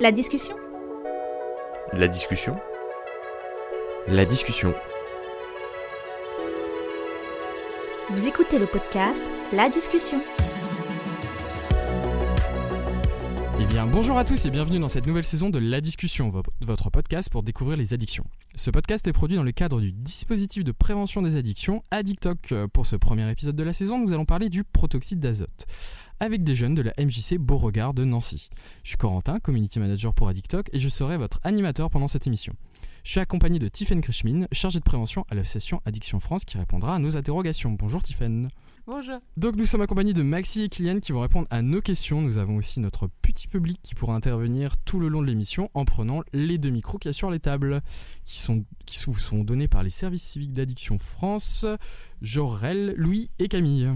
La discussion La discussion La discussion. Vous écoutez le podcast La discussion. Bonjour à tous et bienvenue dans cette nouvelle saison de La Discussion, vo- votre podcast pour découvrir les addictions. Ce podcast est produit dans le cadre du dispositif de prévention des addictions Addictoc. Euh, Pour ce premier épisode de la saison, nous allons parler du protoxyde d'azote avec des jeunes de la MJC Beauregard de Nancy. Je suis Corentin, community manager pour Addictoc et je serai votre animateur pendant cette émission. Je suis accompagné de Tiffaine Krishmin, chargée de prévention à l'association Addiction France qui répondra à nos interrogations. Bonjour Tiffaine. Bonjour. Donc nous sommes accompagnés de Maxi et Kylian qui vont répondre à nos questions. Nous avons aussi notre petit public qui pourra intervenir tout le long de l'émission en prenant les deux micros qu'il y a sur les tables, qui sont, qui vous sont donnés par les services civiques d'addiction France, Jorel, Louis et Camille.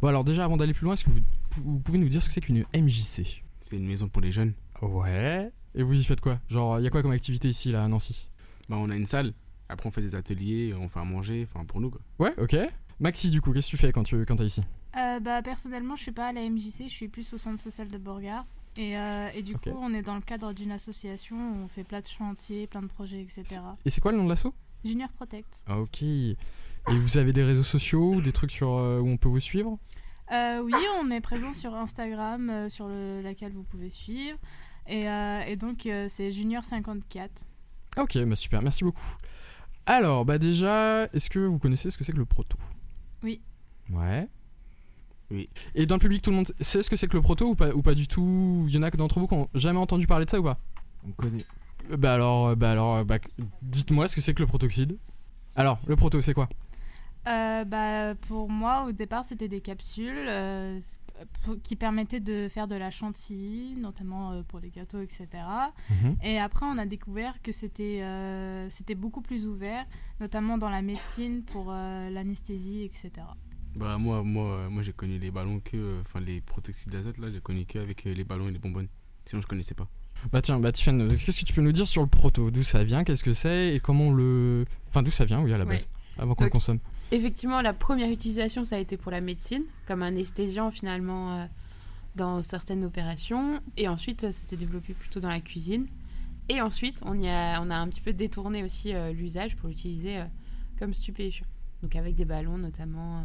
Bon alors déjà avant d'aller plus loin, est-ce que vous, vous pouvez nous dire ce que c'est qu'une MJC C'est une maison pour les jeunes. Ouais. Et vous y faites quoi? Genre, il y a quoi comme activité ici là à Nancy? Bah, on a une salle. Après, on fait des ateliers, on fait à manger, enfin pour nous quoi. Ouais, ok. Maxi du coup, qu'est-ce que tu fais quand tu quand t'es ici Euh, bah, personnellement, je suis pas à la MJC, je suis plus au centre social de Borgard. Et, euh, et du coup, on est dans le cadre d'une association où on fait plein de chantiers, plein de projets, etc. Et c'est quoi le nom de l'asso? Junior Protect. Ah, Ok. Et vous avez des réseaux sociaux ou des trucs sur, euh, où on peut vous suivre? Oui, on est présent sur Instagram, sur le, laquelle vous pouvez suivre. Et, et donc, c'est Junior54. Ok, bah super, merci beaucoup. Alors, bah déjà, est-ce que vous connaissez ce que c'est que le proto? Oui. Ouais. Oui. Et dans le public, tout le monde sait ce que c'est que le proto ou pas, ou pas du tout? Il y en a que d'entre vous qui ont jamais entendu parler de ça ou pas? On connaît. Euh, Bah alors, euh, bah alors, euh, bah, dites-moi ce que c'est que le protoxyde. Alors, le proto, c'est quoi? Euh, bah, pour moi, au départ, c'était des capsules euh, qui permettaient de faire de la chantilly, notamment euh, pour les gâteaux, etc. Et après, on a découvert que c'était euh, c'était beaucoup plus ouvert, notamment dans la médecine pour euh, l'anesthésie, etc. Bah, moi, moi, moi j'ai connu les ballons que. euh, Enfin, les protoxydes d'azote là, j'ai connu que avec les ballons et les bonbonnes. Sinon, je connaissais pas. Bah tiens, bah Tiffany, qu'est-ce que tu peux nous dire sur le proto? D'où ça vient? Qu'est-ce que c'est? Et comment on le... Enfin, d'où ça vient, oui, à la base, avant qu'on le consomme. Effectivement, la première utilisation, ça a été pour la médecine, comme anesthésiant finalement euh, dans certaines opérations. Et ensuite, ça s'est développé plutôt dans la cuisine. Et ensuite, on, y a, on a un petit peu détourné aussi euh, l'usage pour l'utiliser euh, comme stupéfiant. Donc avec des ballons notamment. euh.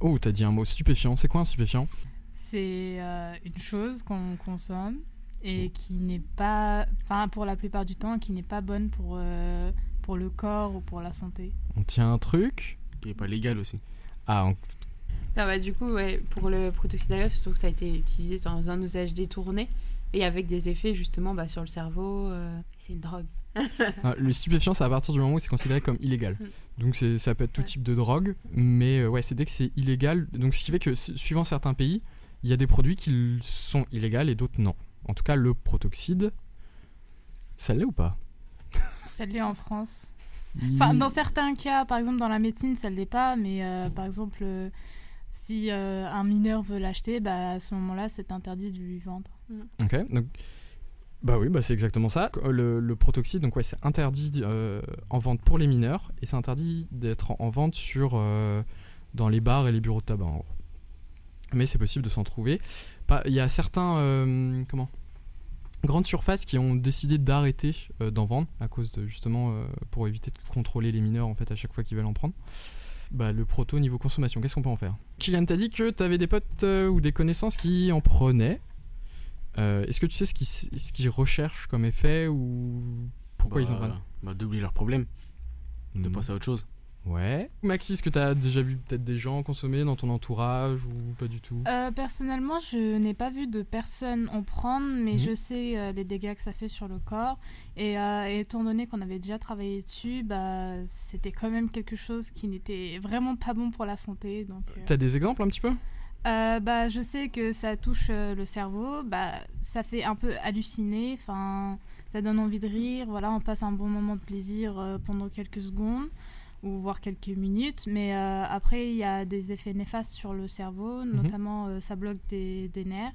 Oh, t'as dit un mot stupéfiant. C'est quoi un stupéfiant? C'est euh, une chose qu'on consomme et qui n'est pas, enfin pour la plupart du temps, qui n'est pas bonne pour, euh, pour le corps ou pour la santé. On tient un truc? Qui est pas légal aussi. Ah, on- Ah bah, du coup, ouais, pour le protoxyde d'azote, surtout que ça a été utilisé dans un usage détourné et avec des effets justement bah, sur le cerveau. euh, C'est une drogue. Ah, le stupéfiant, c'est à partir du moment où c'est considéré comme illégal. Mm. Donc ça peut être tout Ouais. type de drogue, mais euh, ouais, c'est dès que c'est illégal. Donc ce qui fait que su- suivant certains pays, il y a des produits qui sont illégaux et d'autres non. En tout cas, le protoxyde, ça l'est ou pas? Ça l'est en France. Enfin, dans certains cas, par exemple dans la médecine, ça ne l'est pas, mais euh, par exemple, euh, si euh, un mineur veut l'acheter, bah, à ce moment-là, c'est interdit de lui vendre. Ok, donc bah oui, bah c'est exactement ça. Le, le protoxyde, donc ouais, c'est interdit euh, en vente pour les mineurs et c'est interdit d'être en, en vente sur euh, dans les bars et les bureaux de tabac. en gros. Mais c'est possible de s'en trouver. Il y a certains euh, comment? Grandes surfaces qui ont décidé d'arrêter euh, d'en vendre à cause de justement euh, pour éviter de contrôler les mineurs en fait à chaque fois qu'ils veulent en prendre. Bah, le proto niveau consommation, qu'est-ce qu'on peut en faire? Kylian t'a dit que tu avais des potes euh, ou des connaissances qui en prenaient. Euh, Est-ce que tu sais ce qu'ils ce qu'ils recherchent comme effet ou pourquoi Bah, ils en prennent? Bah, d'oublier leurs problèmes, de Hmm. passer à autre chose. Ouais. Maxi, est-ce que tu as déjà vu peut-être des gens consommer dans ton entourage ou pas du tout? Euh, personnellement, je n'ai pas vu de personne en prendre, mais Mhm. je sais euh, les dégâts que ça fait sur le corps. Et, euh, et étant donné qu'on avait déjà travaillé dessus, bah, c'était quand même quelque chose qui n'était vraiment pas bon pour la santé. Donc, euh, T'as des exemples un petit peu? Euh, bah, je sais que ça touche euh, le cerveau, bah, ça fait un peu halluciner, enfin, ça donne envie de rire, voilà, on passe un bon moment de plaisir euh, pendant quelques secondes ou voire quelques minutes, mais euh, après il y a des effets néfastes sur le cerveau, notamment euh, ça bloque des, des nerfs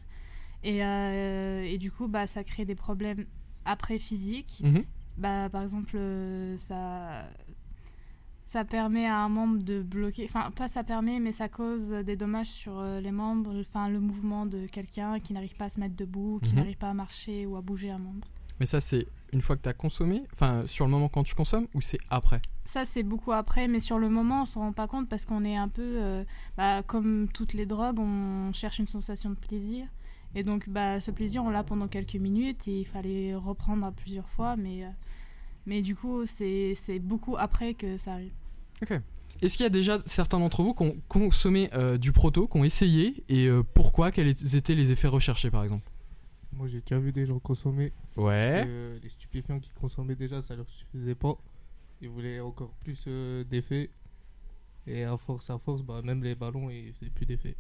et, euh, et du coup bah, ça crée des problèmes après physiques, Mhm. bah, par exemple ça ça permet à un membre de bloquer, enfin pas ça permet, mais ça cause des dommages sur les membres, enfin le mouvement de quelqu'un qui n'arrive pas à se mettre debout, qui Mhm. n'arrive pas à marcher ou à bouger un membre. Mais ça, c'est une fois que tu as consommé, enfin, sur le moment quand tu consommes, ou c'est après? Ça c'est beaucoup après, mais sur le moment on s'en rend pas compte parce qu'on est un peu, euh, bah, comme toutes les drogues, on cherche une sensation de plaisir. Et donc bah, ce plaisir on l'a pendant quelques minutes et il fallait reprendre à plusieurs fois, mais, euh, mais du coup c'est c'est beaucoup après que ça arrive. Est-ce qu'il y a déjà certains d'entre vous qui ont consommé euh, du proto, qui ont essayé, et pourquoi? Quels étaient les effets recherchés par exemple? Moi, j'ai déjà vu des gens consommer. Ouais. que les stupéfiants qui consommaient déjà, ça leur suffisait pas. Ils voulaient encore plus euh, d'effets. Et à force, à force, bah, même les ballons, ils faisaient plus d'effets.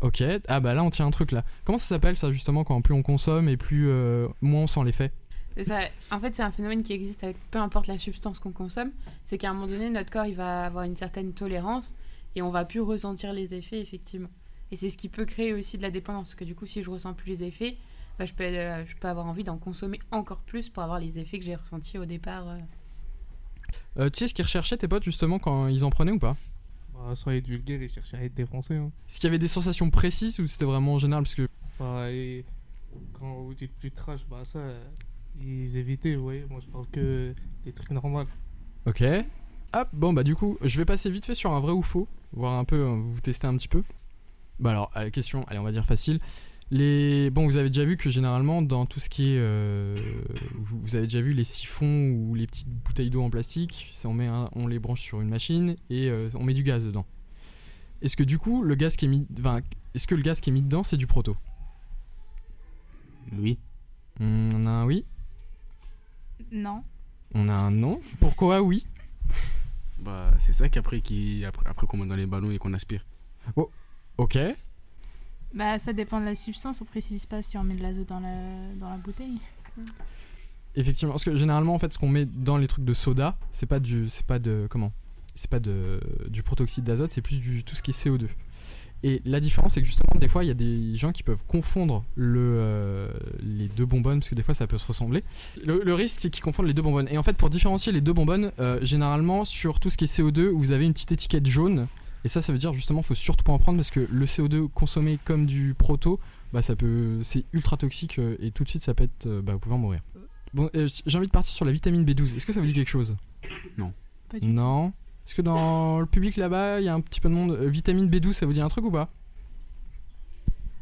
Ok. Ah bah là, on tient un truc là. Comment ça s'appelle ça justement quand plus on consomme et plus euh, moins on sent l'effet? Et ça- en fait, c'est un phénomène qui existe avec peu importe la substance qu'on consomme. C'est qu'à un moment donné, notre corps il va avoir une certaine tolérance et on va plus ressentir les effets, effectivement. Et c'est ce qui peut créer aussi de la dépendance. Parce que du coup, si je ressens plus les effets, bah, je, peux, euh, je peux avoir envie d'en consommer encore plus pour avoir les effets que j'ai ressentis au départ. euh. Euh, Tu sais ce qu'ils recherchaient tes potes justement quand ils en prenaient ou pas? Bah, sans être vulgaire, ils cherchaient à être défoncés. Hein. Est-ce qu'il y avait des sensations précises ou c'était vraiment en général? Parce que Bah, et quand vous dites plus trash, bah ça, ils évitaient, vous voyez. Moi, je parle que des trucs normaux. Ok. Hop, bon bah du coup, je vais passer vite fait sur un vrai ou faux, voir un peu, euh, vous tester un petit peu. Bah alors, euh, question, allez on va dire facile. Les... Bon, vous avez déjà vu que généralement dans tout ce qui est... euh, vous, avez déjà vu les siphons ou les petites bouteilles d'eau en plastique, on, met un- on les branche sur une machine et euh, on met du gaz dedans. Est-ce que du coup, le gaz qui est mis... Enfin, est-ce que le gaz qui est mis dedans, c'est du proto? Oui. Hmm, On a un oui, Non. on a un non? Pourquoi oui? Bah, c'est ça qu'après qui après, après qu'on met dans les ballons et qu'on aspire. Ok. Bah, ça dépend de la substance, on précise pas si on met de l'azote dans la, dans la bouteille. Effectivement, parce que généralement, en fait, ce qu'on met dans les trucs de soda, c'est pas du, c'est pas de, comment C'est pas de, du protoxyde d'azote, c'est plus du tout ce qui est CO2. Et la différence, c'est que justement, des fois, il y a des gens qui peuvent confondre euh, les deux bonbonnes, parce que des fois, ça peut se ressembler. Le, le risque, c'est qu'ils confondent les deux bonbonnes. Et en fait, pour différencier les deux bonbonnes, euh, généralement, sur tout ce qui est CO2, vous avez une petite étiquette jaune. Et ça, ça veut dire justement, faut surtout pas en prendre parce que le CO2 consommé comme du proto, bah ça peut, c'est ultra toxique euh, et tout de suite, ça peut être, euh, bah vous pouvez en mourir. Bon, euh, j'ai envie de partir sur la vitamine B12. Est-ce que ça vous dit quelque chose? Pas du tout. Non. Est-ce que dans le public là-bas, il y a un petit peu de monde Euh, Vitamine B12, ça vous dit un truc ou pas?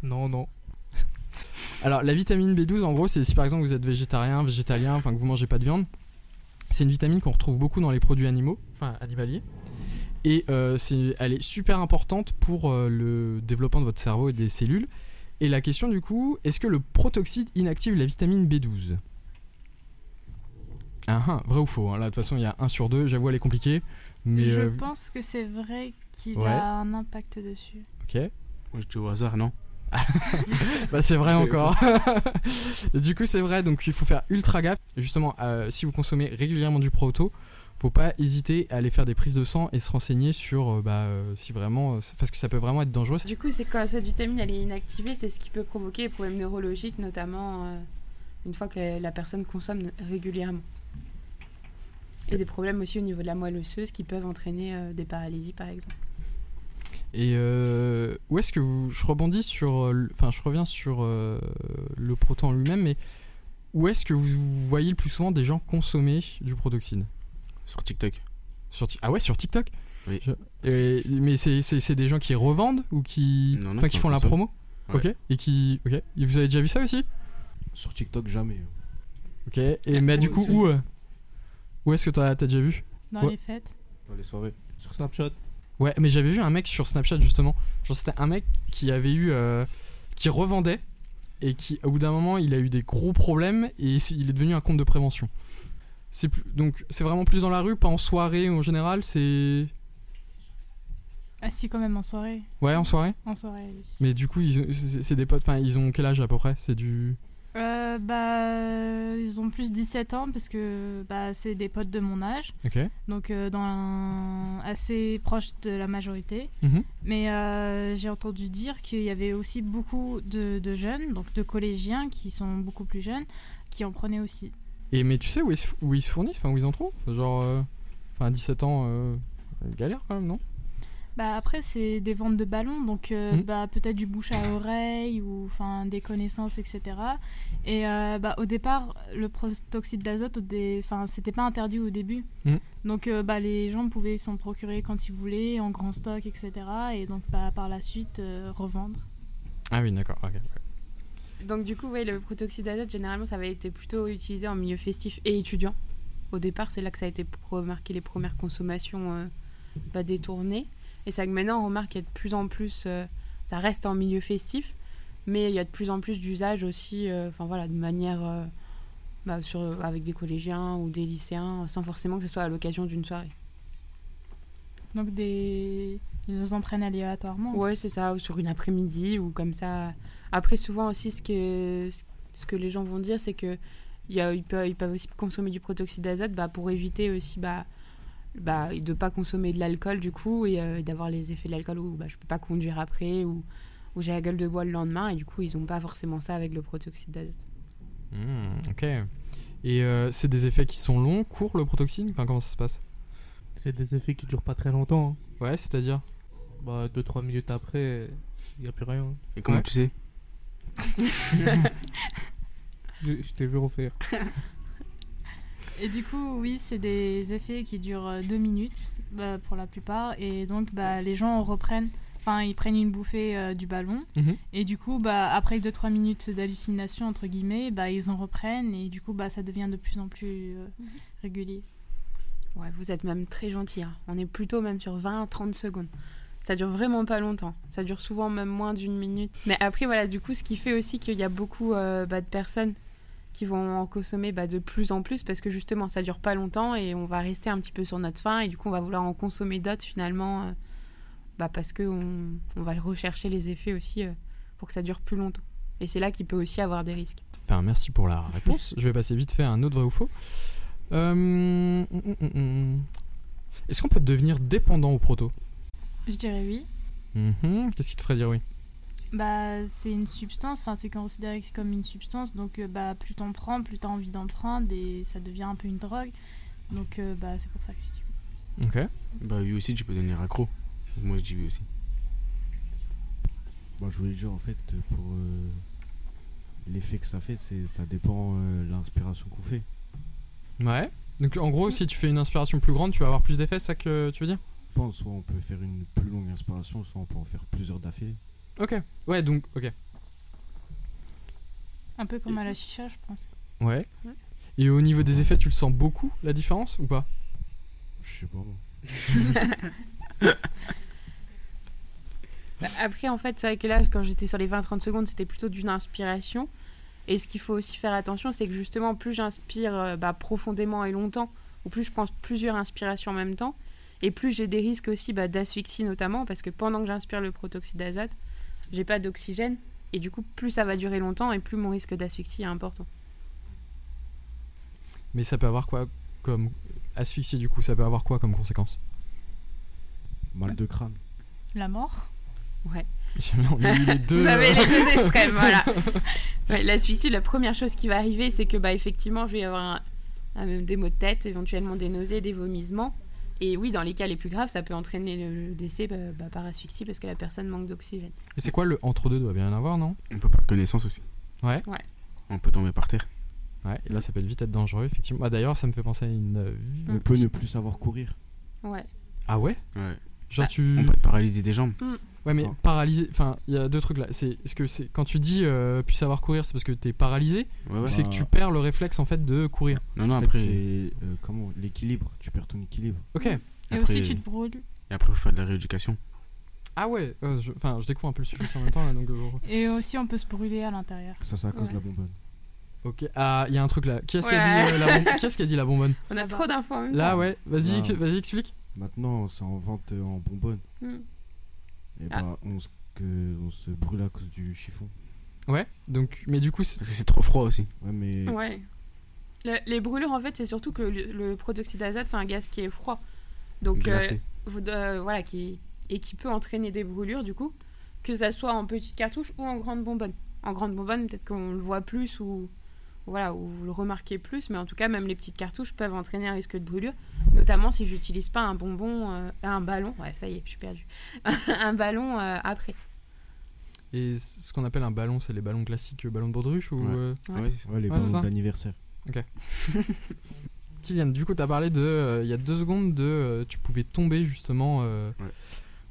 Non, non. Alors, la vitamine B12, en gros, c'est si par exemple vous êtes végétarien, végétalien, enfin que vous mangez pas de viande, c'est une vitamine qu'on retrouve beaucoup dans les produits animaux, enfin animaliers. Et euh, elle est super importante pour euh, le développement de votre cerveau et des cellules. Et la question du coup, est-ce que le protoxyde inactive la vitamine B12 Ah ah, vrai ou faux hein. Là, de toute façon, il y a un sur deux. J'avoue, elle est compliquée. Mais Je euh, pense que c'est vrai qu'il Ouais. a un impact dessus. ok. Moi, je dis au hasard, non Bah c'est vrai encore. du coup c'est vrai, donc il faut faire ultra gaffe. Justement, euh, si vous consommez régulièrement du proto, faut pas hésiter à aller faire des prises de sang et se renseigner sur euh, bah, euh, si vraiment, euh, parce que ça peut vraiment être dangereux. Du coup, c'est quand cette vitamine elle est inactivée, c'est ce qui peut provoquer des problèmes neurologiques, notamment euh, une fois que la, la personne consomme régulièrement. Et des problèmes aussi au niveau de la moelle osseuse qui peuvent entraîner euh, des paralysies, par exemple. Et euh, où est-ce que vous, je rebondis sur, enfin je reviens sur le proto en lui-même, mais où est-ce que vous voyez le plus souvent des gens consommer du protoxyde? Sur TikTok. sur Ti- Ah ouais, sur TikTok Oui. Je- et- mais c'est c'est- c'est des gens qui revendent ou qui, Non, non, enfin, qui font la promo Ouais. Ok. Et qui, ok. Et vous avez déjà vu ça aussi Sur TikTok, jamais. Ok. Et mais du coup où euh, Où est-ce que t'as as déjà vu Dans Ouais. les fêtes. Dans les soirées. Sur Snapchat. Ouais, mais j'avais vu un mec sur Snapchat justement. Genre c'était un mec qui avait eu, euh, qui revendait et qui, au bout d'un moment, il a eu des gros problèmes et il est devenu un compte de prévention. C'est plus, donc c'est vraiment plus dans la rue, pas en soirée ou en général. C'est Ah si, quand même, en soirée. ouais en soirée? En soirée, oui. Mais du coup, ils ont- c'est des potes. Enfin, ils ont quel âge à peu près? C'est du. Euh, bah, ils ont plus 17 ans parce que bah, c'est des potes de mon âge, Ok. donc euh, dans un- assez proche de la majorité. Mhm. Mais euh, j'ai entendu dire qu'il y avait aussi beaucoup de, de jeunes, donc de collégiens qui sont beaucoup plus jeunes, qui en prenaient aussi. Et mais tu sais où ils se, où ils se fournissent, enfin où ils en trouvent? Genre, euh, enfin 17 ans, euh, galère quand même, non? Bah après c'est des ventes de ballons donc euh, Mhm. bah peut-être du bouche à oreille ou enfin des connaissances etc. Et euh, bah au départ le protoxyde d'azote enfin c'était pas interdit au début. Mhm. Donc euh, bah les gens pouvaient s'en procurer quand ils voulaient en grand stock etc. Et donc bah par la suite euh, revendre. Ah oui, d'accord. ok. Donc du coup, ouais, le protoxyde d'azote, généralement, ça avait été plutôt utilisé en milieu festif et étudiant. Au départ, c'est là que ça a été remarqué les premières consommations euh, bah, détournées. Et c'est que maintenant, on remarque qu'il y a de plus en plus, euh, ça reste en milieu festif, mais il y a de plus en plus d'usage aussi, euh, enfin voilà, de manière, bah, sur, avec des collégiens ou des lycéens, sans forcément que ce soit à l'occasion d'une soirée. Donc des ils nous entraînent aléatoirement. Ouais, c'est ça, sur une après-midi ou comme ça. Après, souvent aussi, ce que, ce que les gens vont dire, c'est que il y a, ils, peuvent, ils peuvent aussi consommer du protoxyde d'azote bah, pour éviter aussi bah, bah, de pas consommer de l'alcool du coup et euh, d'avoir les effets de l'alcool où bah, je peux pas conduire après ou, j'ai la gueule de bois le lendemain et du coup ils ont pas forcément ça avec le protoxyde d'azote. Hmm, ok. Et euh, c'est des effets qui sont longs, courts, le protoxyde? Enfin, comment ça se passe? C'est des effets qui durent pas très longtemps. hein. Ouais, c'est-à-dire? Bah 2-3 minutes après, il n'y a plus rien. Et comment Ouais. tu sais? Je, je t'ai vu refaire. Et du coup, oui, c'est des effets qui durent euh, deux minutes bah, pour la plupart. Et donc, bah, les gens reprennent, enfin, ils prennent une bouffée euh, du ballon. Mhm. Et du coup, bah, après 2-3 minutes d'hallucination, entre guillemets, bah, ils en reprennent. Et du coup, bah, ça devient de plus en plus euh, régulier. Ouais, vous êtes même très gentil. hein. On est plutôt même sur 20-30 secondes. Ça dure vraiment pas longtemps. Ça dure souvent même moins d'une minute. Mais après, voilà, du coup, ce qui fait aussi qu'il y a beaucoup euh, bah, de personnes qui vont en consommer bah, de plus en plus parce que justement, ça dure pas longtemps et on va rester un petit peu sur notre faim et du coup, on va vouloir en consommer d'autres finalement euh, bah, parce qu'on on va rechercher les effets aussi euh, pour que ça dure plus longtemps. Et c'est là qu'il peut aussi avoir des risques. Enfin, merci pour la réponse. Je vais passer vite fait à un autre vrai ou faux. Hum, hum, hum. Est-ce qu'on peut devenir dépendant au proto? Je dirais oui. Mhm. Qu'est-ce qui te ferait dire oui? Bah, c'est une substance, enfin, c'est considéré comme une substance. Donc, euh, bah, plus t'en prends, plus t'as envie d'en prendre. Et ça devient un peu une drogue. Donc, euh, bah, c'est pour ça que je dis oui. Ok. Bah oui aussi, tu peux devenir accro. Moi je dis oui aussi. Moi, je voulais dire, en fait, pour euh, l'effet que ça fait, c'est ça dépend euh, de l'inspiration qu'on fait. Ouais. Donc en gros, si tu fais une inspiration plus grande, tu vas avoir plus d'effets, c'est ça que tu veux dire? Pense, soit on peut faire une plus longue inspiration, soit on peut en faire plusieurs d'affilée. Ok. Ouais, donc, ok. Un peu comme à la chicha, je pense. Ouais. Ouais. Et au niveau des effets, tu le sens beaucoup, la différence, ou pas? Je sais pas, moi. Bah, Après, en fait, c'est vrai que là, quand j'étais sur les 20-30 secondes, c'était plutôt d'une inspiration. Et ce qu'il faut aussi faire attention, c'est que justement, plus j'inspire euh, bah, profondément et longtemps, ou plus je prends plusieurs inspirations en même temps, et plus j'ai des risques aussi bah, d'asphyxie notamment, parce que pendant que j'inspire le protoxyde d'azote, j'ai pas d'oxygène, et du coup, plus ça va durer longtemps, et plus mon risque d'asphyxie est important. Mais ça peut avoir quoi comme asphyxie du coup? Ça peut avoir quoi comme conséquence? Mal de crâne. La mort Ouais. On a eu les deux. Vous avez les deux extrêmes, voilà. Ouais, l'asphyxie, la première chose qui va arriver, c'est que bah, effectivement, je vais y avoir un- un- des maux de tête, éventuellement des nausées, des vomissements. Et oui, dans les cas les plus graves, ça peut entraîner le, le décès bah, bah, par asphyxie parce que la personne manque d'oxygène. Et c'est quoi le entre deux Doit bien y en avoir, non? On peut perdre connaissance aussi. Ouais. Ouais. On peut tomber par terre. Ouais. Et là, ça peut vite être dangereux, effectivement. Ah, D'ailleurs, ça me fait penser à une. euh, Mm. On peut ne plus savoir courir. Ouais. Ah ouais? Ouais. Genre Bah, tu. On peut être paralysé des jambes. Ouais, mais Oh. paralysé. Enfin, il y a deux trucs là. C'est est-ce que c'est quand tu dis euh, plus savoir courir, c'est parce que t'es paralysé Ouais, ou c'est que tu perds le réflexe en fait de courir? Non, non, En fait, après, c'est euh, comment l'équilibre. Tu perds ton équilibre. Ok. Et Après- aussi, tu te brûles. et après, faut faire de la rééducation. Ah ouais. euh, je- Enfin, je découvre un peu le sujet en même temps là, donc. euh, Et aussi, on peut se brûler à l'intérieur. Ça, c'est à cause Ouais. de la bonbonne. Ok. Ah, il y a un truc là. Qui est-ce qui a Ouais. dit euh, la bonbonne? Qui a dit la bonbonne? On a trop d'infos Là, ouais. Vas-y, vas-y, explique. Maintenant, c'est en vente en bonbonne. Mm. Et Ah. bah, on se, que, on se brûle à cause du chiffon. Ouais. Donc, mais du coup, c'est- trop froid aussi. Ouais, mais Ouais. Le- les brûlures, en fait, c'est surtout que le, le protoxyde d'azote, c'est un gaz qui est froid. Donc, euh, vous- euh, voilà, qui, et qui peut entraîner des brûlures, du coup, que ça soit en petite cartouche ou en grande bonbonne. En grande bonbonne, peut-être qu'on le voit plus ou, voilà, où vous le remarquez plus, mais en tout cas, même les petites cartouches peuvent entraîner un risque de brûlure, notamment si j'utilise pas un bonbon, euh, un ballon, ouais, ça y est, je suis perdu, un ballon euh, après. Et ce qu'on appelle un ballon, c'est les ballons classiques, euh, ballons de baudruche ou Ouais. euh, les ballons d'anniversaire. Kylian, du coup, tu as parlé de, euh, il y a deux secondes, de euh, tu pouvais tomber justement euh, Ouais.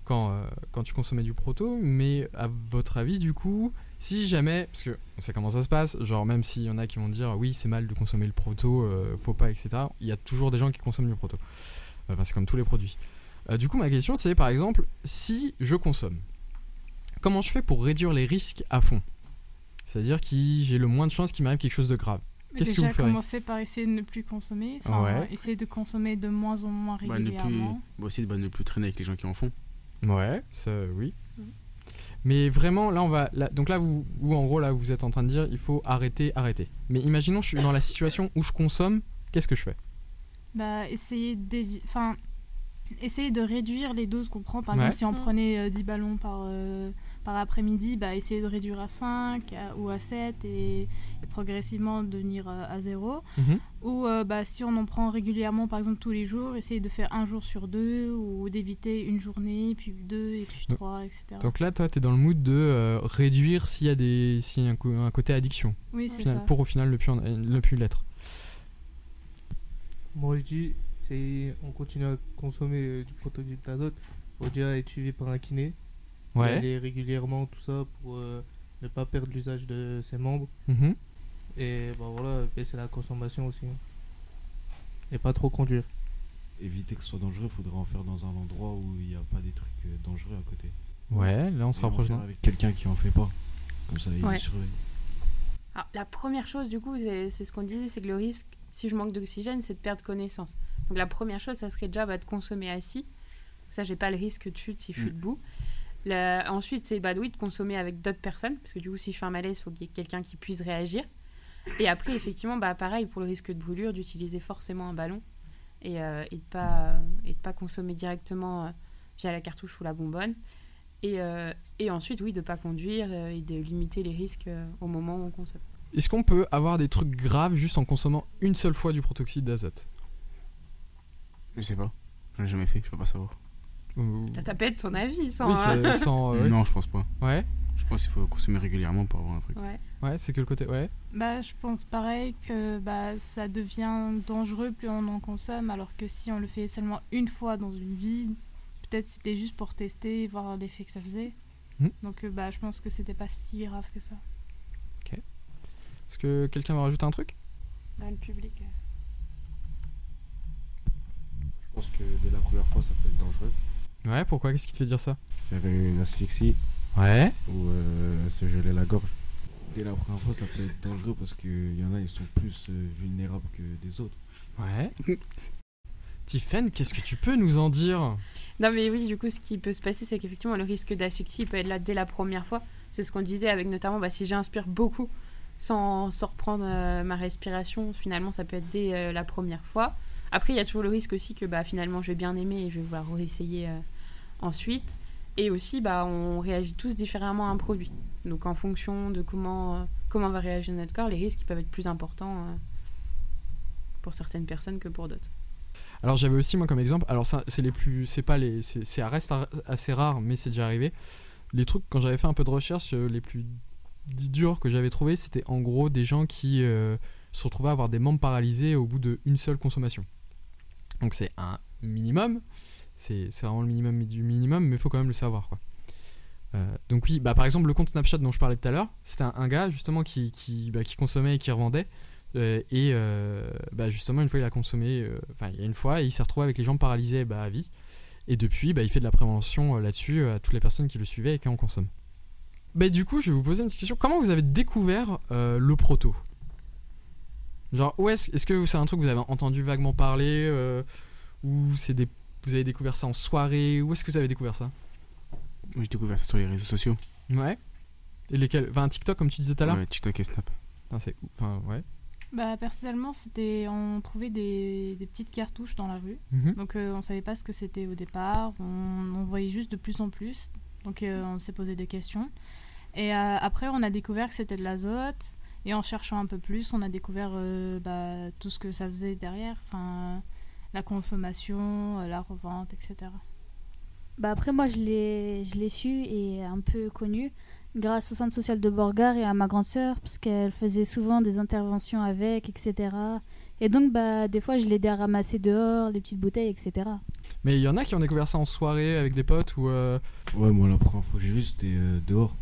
Quand, euh, quand tu consommais du proto, mais à votre avis, du coup, si jamais, parce que on sait comment ça se passe, genre même s'il y en a qui vont dire oui, c'est mal de consommer le proto, euh, faut pas, etc., il y a toujours des gens qui consomment du proto. Euh, Enfin, c'est comme tous les produits. Euh, du coup, ma question, c'est par exemple, si je consomme, comment je fais pour réduire les risques à fond? C'est-à-dire que j'ai le moins de chances qu'il m'arrive quelque chose de grave. Qu'est-ce que déjà vous ferez? commencer par essayer de ne plus consommer, enfin, Ouais. essayer de consommer de moins en moins Bah, ne plus, régulièrement. bah, aussi bah, ne plus traîner avec les gens qui en font. Ouais, ça oui. Mais vraiment, là, on va. là- donc là, vous, vous, en gros, là, vous êtes en train de dire, il faut arrêter, arrêter. Mais imaginons, je suis dans la situation où je consomme, qu'est-ce que je fais? Bah, essayer d'évi- enfin, essayer de réduire les doses qu'on prend. Par Ouais. exemple, si on Mm. prenait euh, 10 ballons par, euh, par après-midi, bah, essayer de réduire à 5 à- ou à 7 et, et progressivement devenir euh, à 0. Mhm. Ou euh, bah, si on en prend régulièrement, par exemple tous les jours, essayer de faire un jour sur deux ou d'éviter une journée, puis deux et puis Donc- trois, etc. Donc là, toi, tu es dans le mood de euh, réduire s'il y a, des, s'il y a un, un côté addiction, oui, c'est ça. pour au final ne plus, en- ne plus l'être. Moi, je dis, c'est on continue à consommer euh, du protoxyde d'azote. Faut déjà être suivi par un kiné. Ouais. aller régulièrement, tout ça, pour euh, ne pas perdre l'usage de ses membres. Mhm. Et bah voilà, baisser la consommation aussi. Et pas trop conduire. Éviter que ce soit dangereux, faudrait en faire dans un endroit où il n'y a pas des trucs euh, dangereux à côté. Ouais, là, on se rapproche avec quelqu'un qui en fait pas. Comme ça, il Ouais. surveille. Alors, la première chose, du coup, c'est ce qu'on disait, c'est que le risque, si je manque d'oxygène, c'est de perdre connaissance. Donc, la première chose, ça serait déjà bah, de consommer assis. Ça, j'ai pas le risque de chute si je suis Mm. debout. La- Ensuite, c'est bah, oui, de consommer avec d'autres personnes, parce que du coup, si je fais un malaise, il faut qu'il y ait quelqu'un qui puisse réagir. Et après, effectivement, bah, pareil, pour le risque de brûlure, d'utiliser forcément un ballon et, euh, et de pas, et de pas consommer directement euh, via la cartouche ou la bonbonne. Et, euh, et ensuite, oui, de pas conduire et de limiter les risques au moment où on consomme. Est-ce qu'on peut avoir des trucs graves juste en consommant une seule fois du protoxyde d'azote? Je sais pas. J'en ai jamais fait, je peux pas savoir. Ou- Ça, ça peut être ton avis, sans. Oui, ça- sans, euh, ouais. Non, je pense pas. Ouais, Je pense qu'il faut consommer régulièrement pour avoir un truc. Ouais. ouais, c'est que le côté. Ouais. Bah, je pense pareil que bah, ça devient dangereux plus on en consomme, alors que si on le fait seulement une fois dans une vie, peut-être c'était juste pour tester, voir l'effet que ça faisait. Mhm. Donc euh, bah, je pense que c'était pas si grave que ça. Est-ce que quelqu'un va rajouter un truc? Dans le public. euh. Je pense que dès la première fois, ça peut être dangereux. Ouais, pourquoi? Qu'est-ce qui te fait dire ça? J'avais une asphyxie Ouais. où euh, se gelait la gorge. Dès la première fois, ça peut être dangereux parce qu'il y en a, ils sont plus euh, vulnérables que des autres. Ouais. Tiffen, qu'est-ce que tu peux nous en dire? Non, mais oui, du coup, ce qui peut se passer, c'est qu'effectivement, le risque d'asphyxie peut être là dès la première fois. C'est ce qu'on disait avec notamment bah, si j'inspire beaucoup sans, sans reprendre euh, ma respiration, finalement, ça peut être dès euh, la première fois. Après, il y a toujours le risque aussi que bah, finalement, je vais bien aimer et je vais vouloir réessayer euh, ensuite. Et aussi, bah, on réagit tous différemment à un produit. Donc, en fonction de comment, euh, comment va réagir notre corps, les risques peuvent être plus importants euh, pour certaines personnes que pour d'autres. Alors j'avais aussi moi comme exemple, alors c'est les plus, c'est pas les, c'est, reste assez rare, mais c'est déjà arrivé. Les trucs quand j'avais fait un peu de recherche, les plus durs que j'avais trouvé, c'était en gros des gens qui se retrouvaient à avoir des membres paralysés au bout d'une seule consommation. Donc c'est un minimum, c'est, vraiment le minimum du minimum, mais il faut quand même le savoir. Euh, donc oui, bah par exemple le compte Snapchat dont je parlais tout à l'heure, c'était un, gars justement qui, bah, qui consommait et qui revendait. Euh, et euh, bah, justement, une fois il a consommé, enfin il y a une fois, il s'est retrouvé avec les jambes paralysées bah, à vie. Et depuis, bah, il fait de la prévention là-dessus à toutes les personnes qui le suivaient et qui en consomment. Bah, du coup, je vais vous poser une petite question. Comment vous avez découvert le proto? Genre, où est-ce que c'est un truc que vous avez entendu vaguement parler euh, Ou c'est des, vous avez découvert ça en soirée Où est-ce que vous avez découvert ça? Moi, j'ai découvert ça sur les réseaux sociaux. Ouais. Et lesquels? Enfin, TikTok, comme tu disais tout à l'heure? Ouais, TikTok et Snap. Enfin, c'est- Enfin, ouais. Bah, personnellement, c'était on trouvait des, des petites cartouches dans la rue. Mhm. Donc euh, on savait pas ce que c'était au départ. On, on voyait juste de plus en plus. Donc euh, on s'est posé des questions. Et euh, après, on a découvert que c'était de l'azote. Et en cherchant un peu plus, on a découvert euh, bah, tout ce que ça faisait derrière, enfin, la consommation, euh, la revente, etc. Bah après moi je l'ai je l'ai su et un peu connu grâce au centre social de Borgard et à ma grande sœur parce qu'elle faisait souvent des interventions avec etc. Et donc bah des fois je l'aidais à ramasser dehors les petites bouteilles etc. Mais il y en a qui ont découvert ça en soirée avec des potes ou. euh, Ouais, moi la première fois que j'ai vu c'était euh, dehors.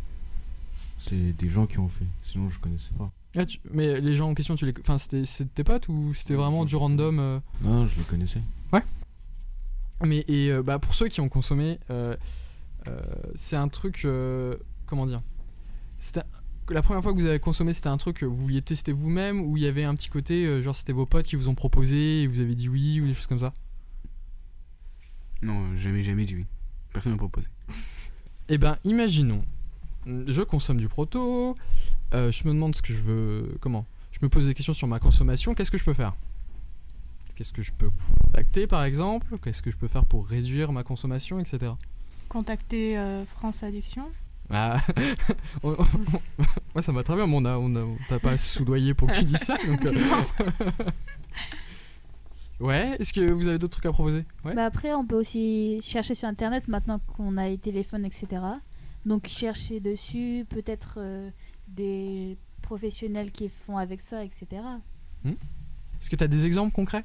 C'est des gens qui ont fait. Sinon je connaissais pas. ah, tu- Mais les gens en question, tu les. Enfin, c'était c'était tes potes ou c'était Ouais, vraiment je- du random euh, Non, je les connaissais. Mais et euh, bah, pour ceux qui ont consommé, euh, euh, c'est un truc. euh, comment dire C'était la première fois que vous avez consommé, c'était un truc que vous vouliez tester vous-même ou il y avait un petit côté, euh, genre c'était vos potes qui vous ont proposé et vous avez dit oui ou des choses comme ça? Non, jamais, jamais dit oui. Personne m'a proposé. Eh ben, imaginons, je consomme du proto, euh, je me demande ce que je veux. Comment? Je me pose des questions sur ma consommation, qu'est-ce que je peux faire? Qu'est-ce que je peux contacter par exemple? Qu'est-ce que je peux faire pour réduire ma consommation, etc. Contacter euh, France Addiction. Ah, on- on- Moi ça va très bien, mais on a, on a, on t'a pas soudoyé pour que tu dises ça. donc, euh, ouais, est-ce que vous avez d'autres trucs à proposer? Ouais. Bah après on peut aussi chercher sur internet maintenant qu'on a les téléphones etc. Donc chercher dessus peut-être euh, des professionnels qui font avec ça etc. Est-ce que tu as des exemples concrets?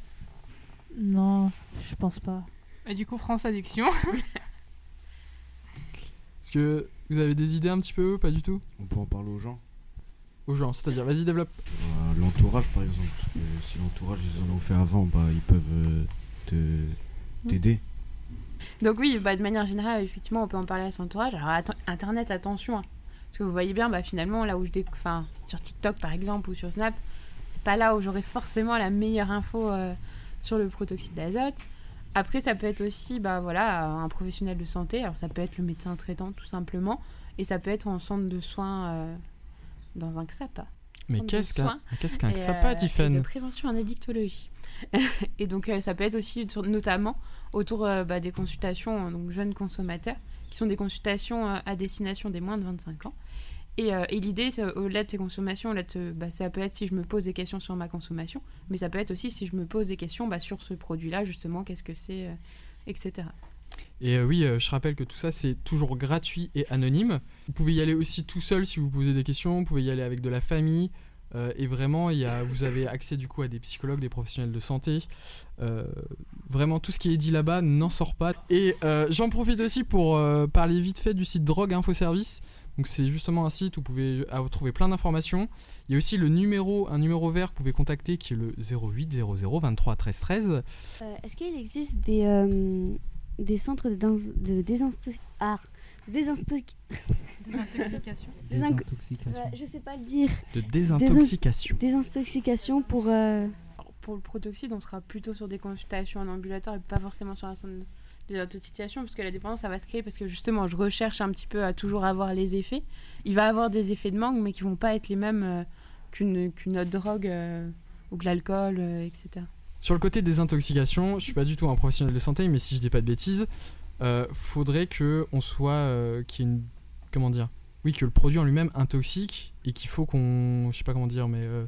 Non je pense pas. Et du coup, France Addiction. Est-ce que vous avez des idées un petit peu Pas du tout? On peut en parler aux gens. Aux gens, c'est-à-dire, vas-y, développe. Euh, l'entourage par exemple. Parce que si l'entourage ils en ont fait avant, bah ils peuvent euh, te t'aider. Donc oui, bah, de manière générale, effectivement, on peut en parler à son entourage. Alors Internet, attention. hein. Parce que vous voyez bien, bah, finalement, là où je découvre, enfin, sur TikTok par exemple ou sur Snap, c'est pas là où j'aurai forcément la meilleure info euh, sur le protoxyde d'azote. Après, ça peut être aussi, bah voilà, un professionnel de santé. Alors ça peut être le médecin traitant tout simplement, et ça peut être en centre de soins euh, dans un XAPA. Mais qu'est-ce qu'un et, XAPA, euh, de prévention en addictologie. et donc euh, ça peut être aussi notamment autour euh, bah, des consultations euh, donc jeunes consommateurs, qui sont des consultations euh, à destination des moins de 25 ans. Et, l'idée, au-delà de ces consommations, bah, ça peut être si je me pose des questions sur ma consommation, mais ça peut être aussi si je me pose des questions bah, sur ce produit-là, justement, qu'est-ce que c'est, etc. Et oui, je rappelle que tout ça, c'est toujours gratuit et anonyme. Vous pouvez y aller aussi tout seul si vous posez des questions, vous pouvez y aller avec de la famille. Euh, et vraiment, vous avez accès du coup à des psychologues, des professionnels de santé. Euh, vraiment, tout ce qui est dit là-bas n'en sort pas. Et euh, j'en profite aussi pour parler vite fait du site Drogue Info Service. Donc c'est justement un site où vous pouvez trouver plein d'informations. Il y a aussi le numéro, un numéro vert que vous pouvez contacter qui est le 08 00 23 13 13. Euh, Est-ce qu'il existe des, des centres de, de ah, Désintoxication. désinc- Désintoxication. Ouais, je sais pas le dire. De désintoxication. Désintoxication pour. euh, Alors, pour le protoxyde, on sera plutôt sur des consultations en ambulatoire et pas forcément sur un centre de désintoxication, parce que la dépendance, ça va se créer parce que justement, je recherche un petit peu à toujours avoir les effets. Il va avoir des effets de manque, mais qui vont pas être les mêmes euh, qu'une qu'une autre drogue euh, ou que l'alcool, euh, etc. Sur le côté des intoxications, je suis pas du tout un professionnel de santé, mais si je dis pas de bêtises, euh, faudrait que on soit, euh, qu'il y ait une, comment dire, oui, que le produit en lui-même intoxique et qu'il faut qu'on, je sais pas comment dire, mais euh,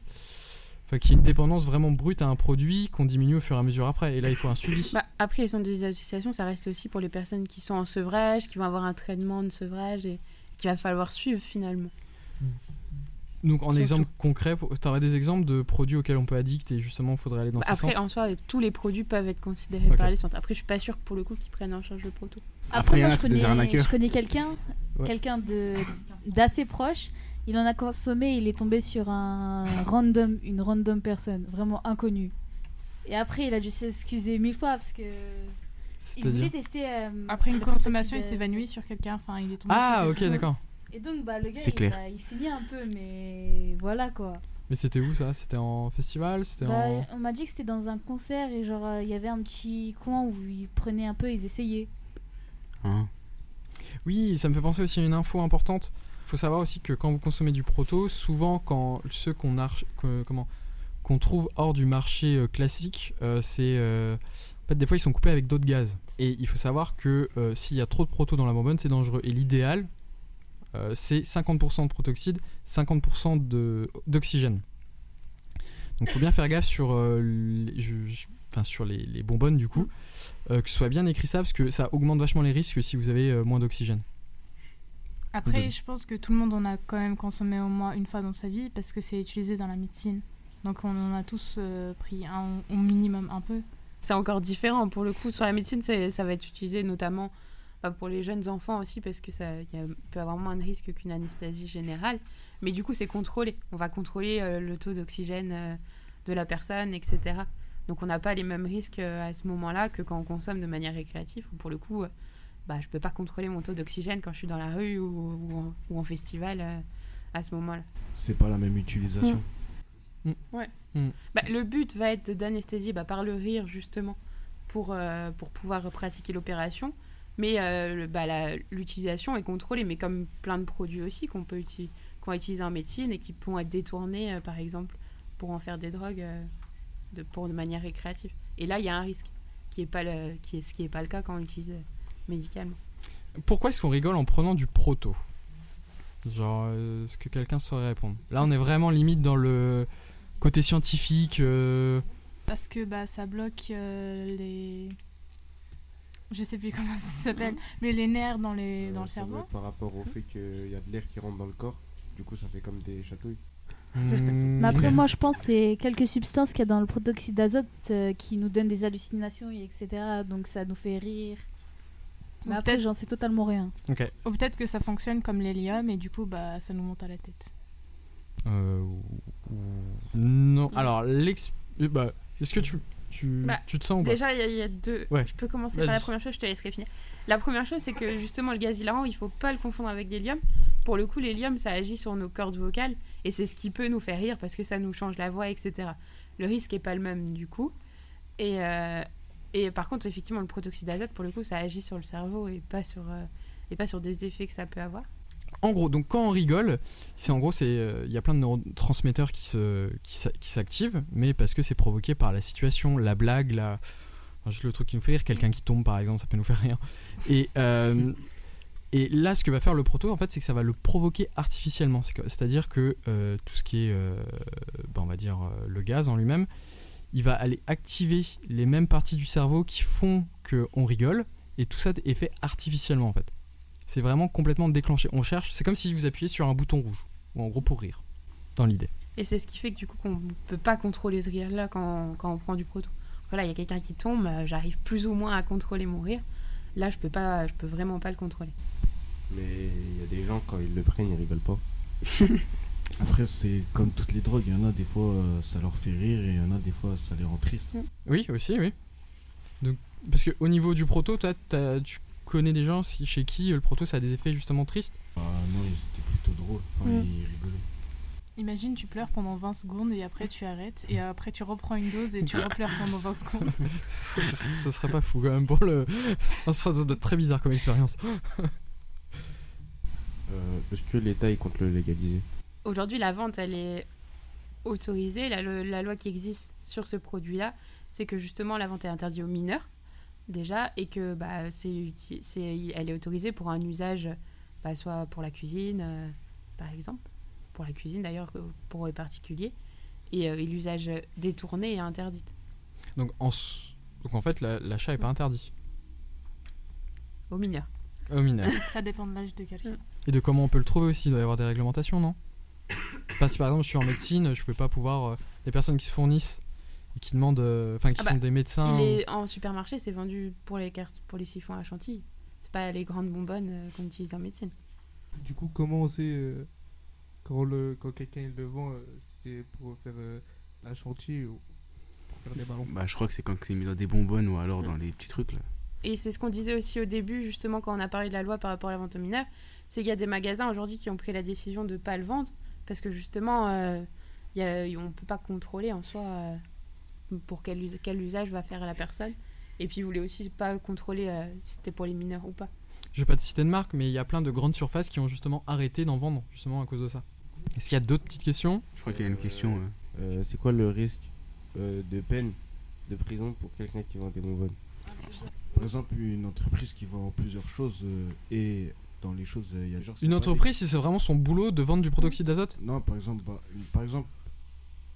enfin qu'il y ait une dépendance vraiment brute à un produit qu'on diminue au fur et à mesure après. Et là, il faut un suivi. Bah, après, les centres de désintoxication, ça reste aussi pour les personnes qui sont en sevrage, qui vont avoir un traitement de sevrage et qu'il va falloir suivre finalement. Donc, en exemple concret, tu aurais des exemples de produits auxquels on peut addict et justement, il faudrait aller dans Bah, ces après, centres. en soi, tous les produits peuvent être considérés Ok. par les centres. Après, je suis pas sûre pour le coup qu'ils prennent en charge le proto. Après, moi, a, je connais, je connais quelqu'un, Ouais. quelqu'un de d'assez proche. Il en a consommé, il est tombé sur un random, une random personne, vraiment inconnue. Et après, il a dû s'excuser mille fois parce que il voulait tester. euh, Après une consommation, il s'évanouit sur quelqu'un. Enfin, il est tombé Ah, sur ok, d'accord. Et donc, bah, le gars, il, clair. il saignait un peu, mais voilà quoi. Mais c'était où ça? C'était en festival? C'était Bah, en. On m'a dit que c'était dans un concert et genre, euh, il y avait un petit coin où ils prenaient un peu, ils essayaient. Hein? Oui, ça me fait penser aussi à une info importante. Il faut savoir aussi que quand vous consommez du proto, souvent quand ceux qu'on comment qu'on trouve hors du marché euh, classique, euh, c'est euh, en fait des fois ils sont coupés avec d'autres gaz. Et il faut savoir que euh, s'il y a trop de proto dans la bonbonne, c'est dangereux. Et l'idéal, euh, c'est 50% de protoxyde, 50% de- d'oxygène. Donc faut bien faire gaffe sur, euh, les, je- je- enfin, sur les, les bonbonnes du coup, euh, que ce soit bien écrit ça, parce que ça augmente vachement les risques si vous avez euh, moins d'oxygène. Après, De- je pense que tout le monde en a quand même consommé au moins une fois dans sa vie parce que c'est utilisé dans la médecine. Donc on en a tous euh, pris un, au minimum un peu. C'est encore différent pour le coup. Sur la médecine, ça va être utilisé notamment pour les jeunes enfants aussi parce que ça il y a- peut avoir moins de risques qu'une anesthésie générale. Mais du coup, c'est contrôlé. On va contrôler euh, le taux d'oxygène euh, de la personne, etc. Donc on n'a pas les mêmes risques euh, à ce moment-là que quand on consomme de manière récréative où pour le coup, euh, bah, je peux pas contrôler mon taux d'oxygène quand je suis dans la rue ou, ou en, ou en festival euh, à ce moment-là. C'est pas la même utilisation. Ouais. Mm. Bah, le but va être d'anesthésier bah, par le rire, justement, pour, euh, pour pouvoir pratiquer l'opération. Mais euh, bah, la- l'utilisation est contrôlée, mais comme plein de produits aussi qu'on peut utiliser, qu'on va utiliser en médecine et qui pourront être détournés, euh, par exemple, pour en faire des drogues euh, de, pour de manière récréative. Et là, il y a un risque, qui est pas le, qui est, ce qui n'est pas le cas quand on l'utilise euh, médicalement. Pourquoi est-ce qu'on rigole en prenant du proto? Genre, euh, est-ce que quelqu'un saurait répondre? Là, on est vraiment limite dans le côté scientifique. euh, Parce que bah, ça bloque euh, les. Je sais plus comment ça s'appelle, mais les nerfs dans, les, dans Euh, le ça doit cerveau. Par rapport au fait qu'il y a de l'air qui rentre dans le corps, du coup ça fait comme des chatouilles. hmm, Mais après, moi, je pense que c'est quelques substances qu'il y a dans le protoxyde d'azote euh, qui nous donnent des hallucinations, et etc. Donc ça nous fait rire. Mais Ou après, peut-être- j'en sais totalement rien. Ou peut-être que ça fonctionne comme l'hélium et du coup bah, ça nous monte à la tête. Euh, Non. Alors, l'ex. euh, Bah, est-ce que tu, tu, Bah, tu te sens Déjà, il y, a- il y a deux. Ouais. Je peux commencer par la première chose, je te laisserai finir. La première chose, c'est que justement, le gaz hilarant, il faut pas le confondre avec l'hélium. Pour le coup, l'hélium, ça agit sur nos cordes vocales et c'est ce qui peut nous faire rire parce que ça nous change la voix, etc. Le risque est pas le même du coup. Et, euh, et par contre, effectivement, le protoxyde d'azote, pour le coup, ça agit sur le cerveau et pas sur, euh, et pas sur des effets que ça peut avoir. En gros, donc quand on rigole, c'est en gros, c'est euh, il y a plein de neurotransmetteurs qui se qui s'a- qui s'activent, mais parce que c'est provoqué par la situation, la blague, la juste le truc qui nous fait rire, quelqu'un qui tombe par exemple, ça peut nous faire rire. Et euh, et là, ce que va faire le proto, en fait, c'est que ça va le provoquer artificiellement. C'est que- C'est-à-dire que euh, tout ce qui est, ben, on va dire, le gaz en lui-même, il va aller activer les mêmes parties du cerveau qui font qu'on rigole, et tout ça est fait artificiellement en fait. C'est vraiment complètement déclenché. On cherche, c'est comme si vous appuyez sur un bouton rouge, ou en gros pour rire, dans l'idée. Et c'est ce qui fait que du coup qu'on peut pas contrôler ce rire là quand, quand on prend du proto. Voilà, il y a quelqu'un qui tombe, euh, j'arrive plus ou moins à contrôler mon rire. Là, je peux pas, je peux vraiment pas le contrôler. Mais il y a des gens quand ils le prennent, ils rigolent pas. Après, c'est comme toutes les drogues, il y en a des fois euh, ça leur fait rire et il y en a des fois ça les rend tristes. Oui, aussi, oui. Donc, parce qu'au niveau du proto, toi, tu connais des gens si, chez qui euh, le proto ça a des effets justement tristes? Ah non, ils étaient plutôt drôles, enfin Mm. ils rigolaient. Imagine tu pleures pendant 20 secondes et après tu arrêtes et après tu reprends une dose et tu repleures pendant 20 secondes. ça, ça- ça serait pas fou quand même pour le. ça doit être très bizarre comme expérience. Euh, Est-ce que l'État il compte le légaliser? Aujourd'hui, la vente, elle est autorisée. La, le- la loi qui existe sur ce produit-là, c'est que justement la vente est interdite aux mineurs déjà et que bah, c'est, elle est autorisée pour un usage, bah, soit pour la cuisine, euh, par exemple, pour la cuisine d'ailleurs, pour les particuliers, et, euh, et l'usage détourné est interdit. Donc en, s- donc en fait, la- l'achat est pas interdit Aux mineurs. aux mineurs. Ça dépend de l'âge de quelqu'un. Et de comment on peut le trouver aussi, il doit y avoir des réglementations, non? Enfin, si par exemple je suis en médecine, je ne vais pas pouvoir. euh, les personnes qui se fournissent et qui demandent. euh, Enfin, qui Ah bah, sont des médecins. Il est en supermarché, c'est vendu pour les cartes, pour les siphons à chantilly. C'est pas les grandes bonbonnes euh, qu'on utilise en médecine. Du coup, comment on sait euh, quand, le, quand quelqu'un le vend, euh, c'est pour faire euh, la chantier ou pour faire des ballons? Bah, je crois que c'est quand c'est mis dans des bonbonnes ou alors dans les petits trucs là. Et c'est ce qu'on disait aussi au début, justement, quand on a parlé de la loi par rapport à la vente aux mineurs, c'est qu'il y a des magasins aujourd'hui qui ont pris la décision de ne pas le vendre, parce que justement, euh, il y a- on ne peut pas contrôler en soi euh, pour quel, us- quel usage va faire la personne. Et puis, ils voulaient aussi pas contrôler euh, si c'était pour les mineurs ou pas. Je vais pas te citer de marque, mais il y a plein de grandes surfaces qui ont justement arrêté d'en vendre, justement à cause de ça. Est-ce qu'il y a d'autres petites questions? Je crois qu'il y a une question. euh, Euh, C'est quoi le risque euh, de peine de prison pour quelqu'un qui vend des bonbonnes Par exemple, une entreprise qui vend plusieurs choses euh, et dans les choses. il y a genre, Une entreprise, si c'est vraiment son boulot de vendre du protoxyde d'azote? Non, par exemple, bah, une- par exemple,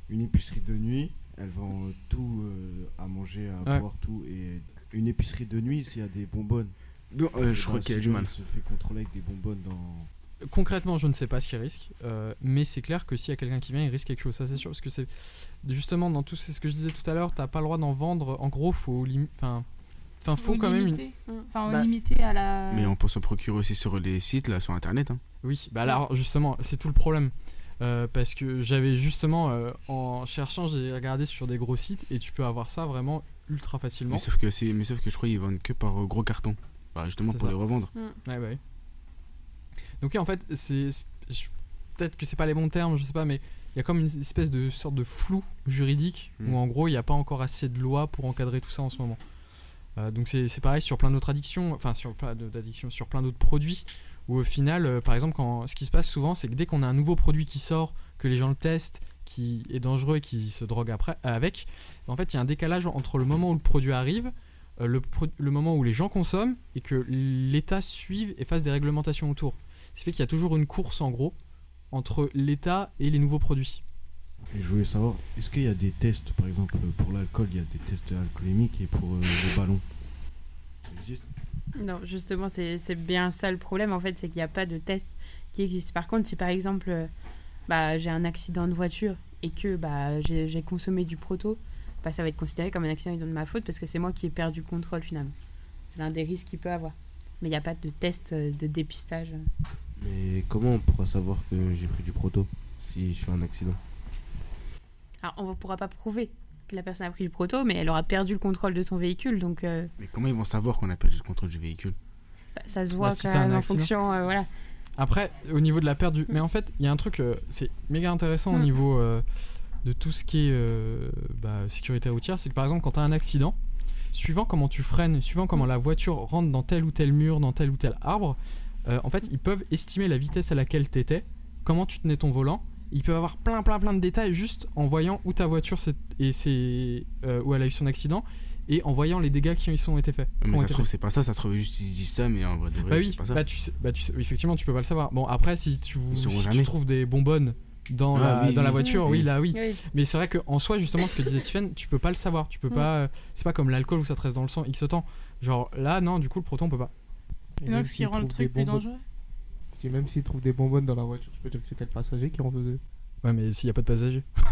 une épicerie de nuit, elle vend tout euh, à manger, à Ouais. boire, tout. Et une épicerie de nuit, s'il y a des bonbonnes. Non, euh, je crois ben, qu'il y a si du mal. Se fait contrôler avec des bonbonnes dans. Concrètement, je ne sais pas ce qu'il risque, euh, mais c'est clair que s'il y a quelqu'un qui vient, il risque quelque chose, ça c'est sûr. Parce que c'est justement dans tout c'est ce que je disais tout à l'heure, t'as pas le droit d'en vendre. En gros, faut lim- enfin, enfin, faut Ou quand même une. Enfin, Bah- limiter à la. Mais on peut s'en procurer aussi sur les sites, là, sur internet. Hein. Oui, bah alors justement, c'est tout le problème. Euh, parce que j'avais justement, euh, en cherchant, j'ai regardé sur des gros sites et tu peux avoir ça vraiment ultra facilement. Mais sauf que, c'est- mais sauf que je crois qu'ils vendent que par euh, gros carton. Bah, justement C'est pour ça. les revendre. Ouais, bah oui. Donc, oui, en fait, c'est. Peut-être que c'est pas les bons termes, je sais pas, mais il y a comme une espèce de sorte de flou juridique Mm. où en gros il n'y a pas encore assez de lois pour encadrer tout ça en ce moment. Euh, donc c'est c'est pareil sur plein d'autres addictions, enfin sur plein d'autres addictions, sur plein d'autres produits où au final, euh, par exemple, quand, ce qui se passe souvent, c'est que dès qu'on a un nouveau produit qui sort, que les gens le testent, qui est dangereux et qui se drogue après, avec, en fait il y a un décalage entre le moment où le produit arrive, euh, le, le moment où les gens consomment et que l'État suive et fasse des réglementations autour. Ce qui fait qu'il y a toujours une course en gros entre l'État et les nouveaux produits. Et je voulais savoir, est-ce qu'il y a des tests, par exemple, pour l'alcool, il y a des tests alcoolémiques et pour euh, Ça existe? Non, justement, c'est bien ça le problème, en fait, c'est qu'il n'y a pas de test qui existe. Par contre, si par exemple, euh, bah, j'ai un accident de voiture et que bah, j'ai consommé du proto, bah, ça va être considéré comme un accident de ma faute parce que c'est moi qui ai perdu le contrôle finalement. C'est l'un des risques qu'il peut avoir. Mais il n'y a pas de test euh, de dépistage. Mais comment on pourra savoir que j'ai pris du proto si je fais un accident? Alors, on ne pourra pas prouver la personne a pris du proto, mais elle aura perdu le contrôle de son véhicule, donc euh, Mais comment ils vont savoir qu'on a perdu le contrôle du véhicule? bah, ça se voit Bah, si quand t'as un même en accident. fonction. euh, voilà. Après, au niveau de la perte du. Mais en fait, il y a un truc, euh, c'est méga intéressant au Mm. niveau euh, de tout ce qui est euh, bah, sécurité routière. C'est que par exemple, quand tu as un accident, suivant comment tu freines, suivant comment la voiture rentre dans tel ou tel mur, dans tel ou tel arbre, euh, en fait, ils peuvent estimer la vitesse à laquelle tu étais, comment tu tenais ton volant. Ils peuvent avoir plein, plein, plein de détails juste en voyant où ta voiture s'est- et c'est euh, où elle a eu son accident et en voyant les dégâts qui y sont été faits. Mais ont ça été se trouve, faits. c'est pas ça, ça se trouve juste ils disent ça, mais en vrai, de vrai, Bah c'est oui, pas ça. bah tu sais, bah tu sais- effectivement, tu peux pas le savoir. Bon, après, si tu, Ils si trouves des bonbonnes dans, Ah la, oui, dans la oui, voiture, oui. oui, là, oui. Oui. Mais c'est vrai qu'en soi, justement, ce que disait Tiffen, tu peux pas le savoir. Tu peux Mm. pas. euh, C'est pas comme l'alcool où ça te reste dans le sang X temps. Genre là, non, du coup, le proton, on peut pas. Et donc, ce qui rend le truc plus dangereux. Je dis, même s'ils trouvent des bonbonnes dans la voiture, je peux dire que c'était le passager qui en faisait. Ouais, mais s'il y a pas de passager.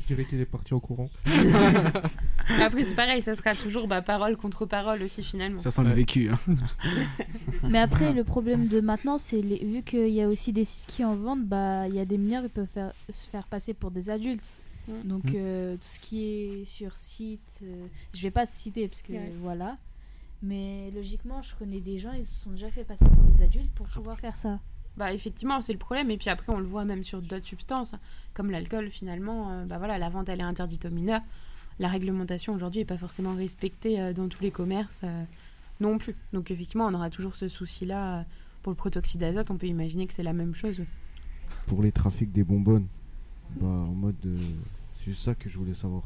Je dirais qu'il est parti au courant. Après, c'est pareil, ça sera toujours bah, parole contre parole aussi finalement. Ça sent le vécu. Hein. Mais après, le problème de maintenant, c'est les... vu qu'il y a aussi des sites qui en vendent, bah il y a des mineurs, ils peuvent faire... se faire passer pour des adultes. Mm. Donc Mm. euh, tout ce qui est sur site, euh, je vais pas citer parce que Ouais. voilà. Mais logiquement, je connais des gens, ils se sont déjà fait passer pour des adultes pour pouvoir faire ça. Bah effectivement, c'est le problème. Et puis après, on le voit même sur d'autres substances, comme l'alcool. Finalement, euh, bah voilà, la vente elle est interdite aux mineurs. La réglementation aujourd'hui n'est pas forcément respectée euh, dans tous les commerces euh, non plus. Donc effectivement, on aura toujours ce souci-là pour le protoxyde d'azote. On peut imaginer que c'est la même chose. Pour les trafics des bonbonnes, bah en mode. euh, c'est ça que je voulais savoir.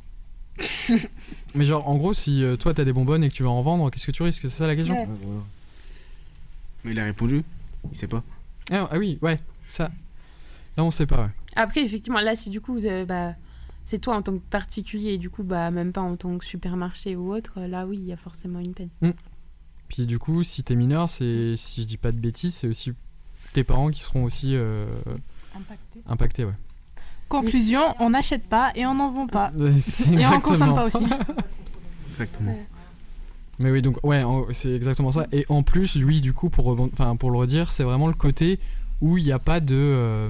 Mais genre, en gros, si euh, toi t'as des bonbonnes et que tu vas en vendre, qu'est-ce que tu risques? C'est ça la question? Ouais. Ouais, voilà. Mais il a répondu. Il sait pas. ah, ah oui, ouais, ça. Là, on sait pas, ouais. Après, effectivement, là, si du coup, euh, bah, c'est toi en tant que particulier, et du coup, bah, même pas en tant que supermarché ou autre, euh, là, oui, il y a forcément une peine. Puis du coup, si t'es mineur, c'est si je dis pas de bêtises, c'est aussi tes parents qui seront aussi euh, Impacté. impactés, ouais. Conclusion, on n'achète pas et on n'en vend pas. Et on consomme pas aussi. Exactement. Mais oui, donc ouais, c'est exactement ça. Et en plus, lui, du coup, pour, enfin, pour le redire, c'est vraiment le côté où il n'y a pas de. euh,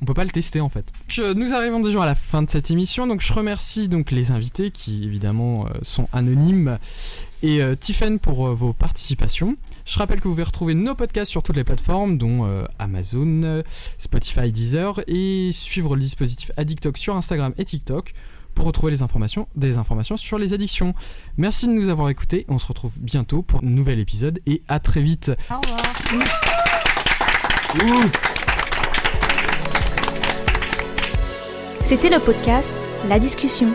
on peut pas le tester en fait. Euh, nous arrivons déjà à la fin de cette émission, donc je remercie donc les invités qui évidemment euh, sont anonymes et euh, Tiffen pour euh, vos participations. Je rappelle que vous pouvez retrouver nos podcasts sur toutes les plateformes dont euh, Amazon, euh, Spotify, Deezer et suivre le dispositif Addictox sur Instagram et TikTok pour retrouver les informations, des informations sur les addictions. Merci de nous avoir écoutés. On se retrouve bientôt pour un nouvel épisode et à très vite. Au revoir. C'était le podcast La discussion.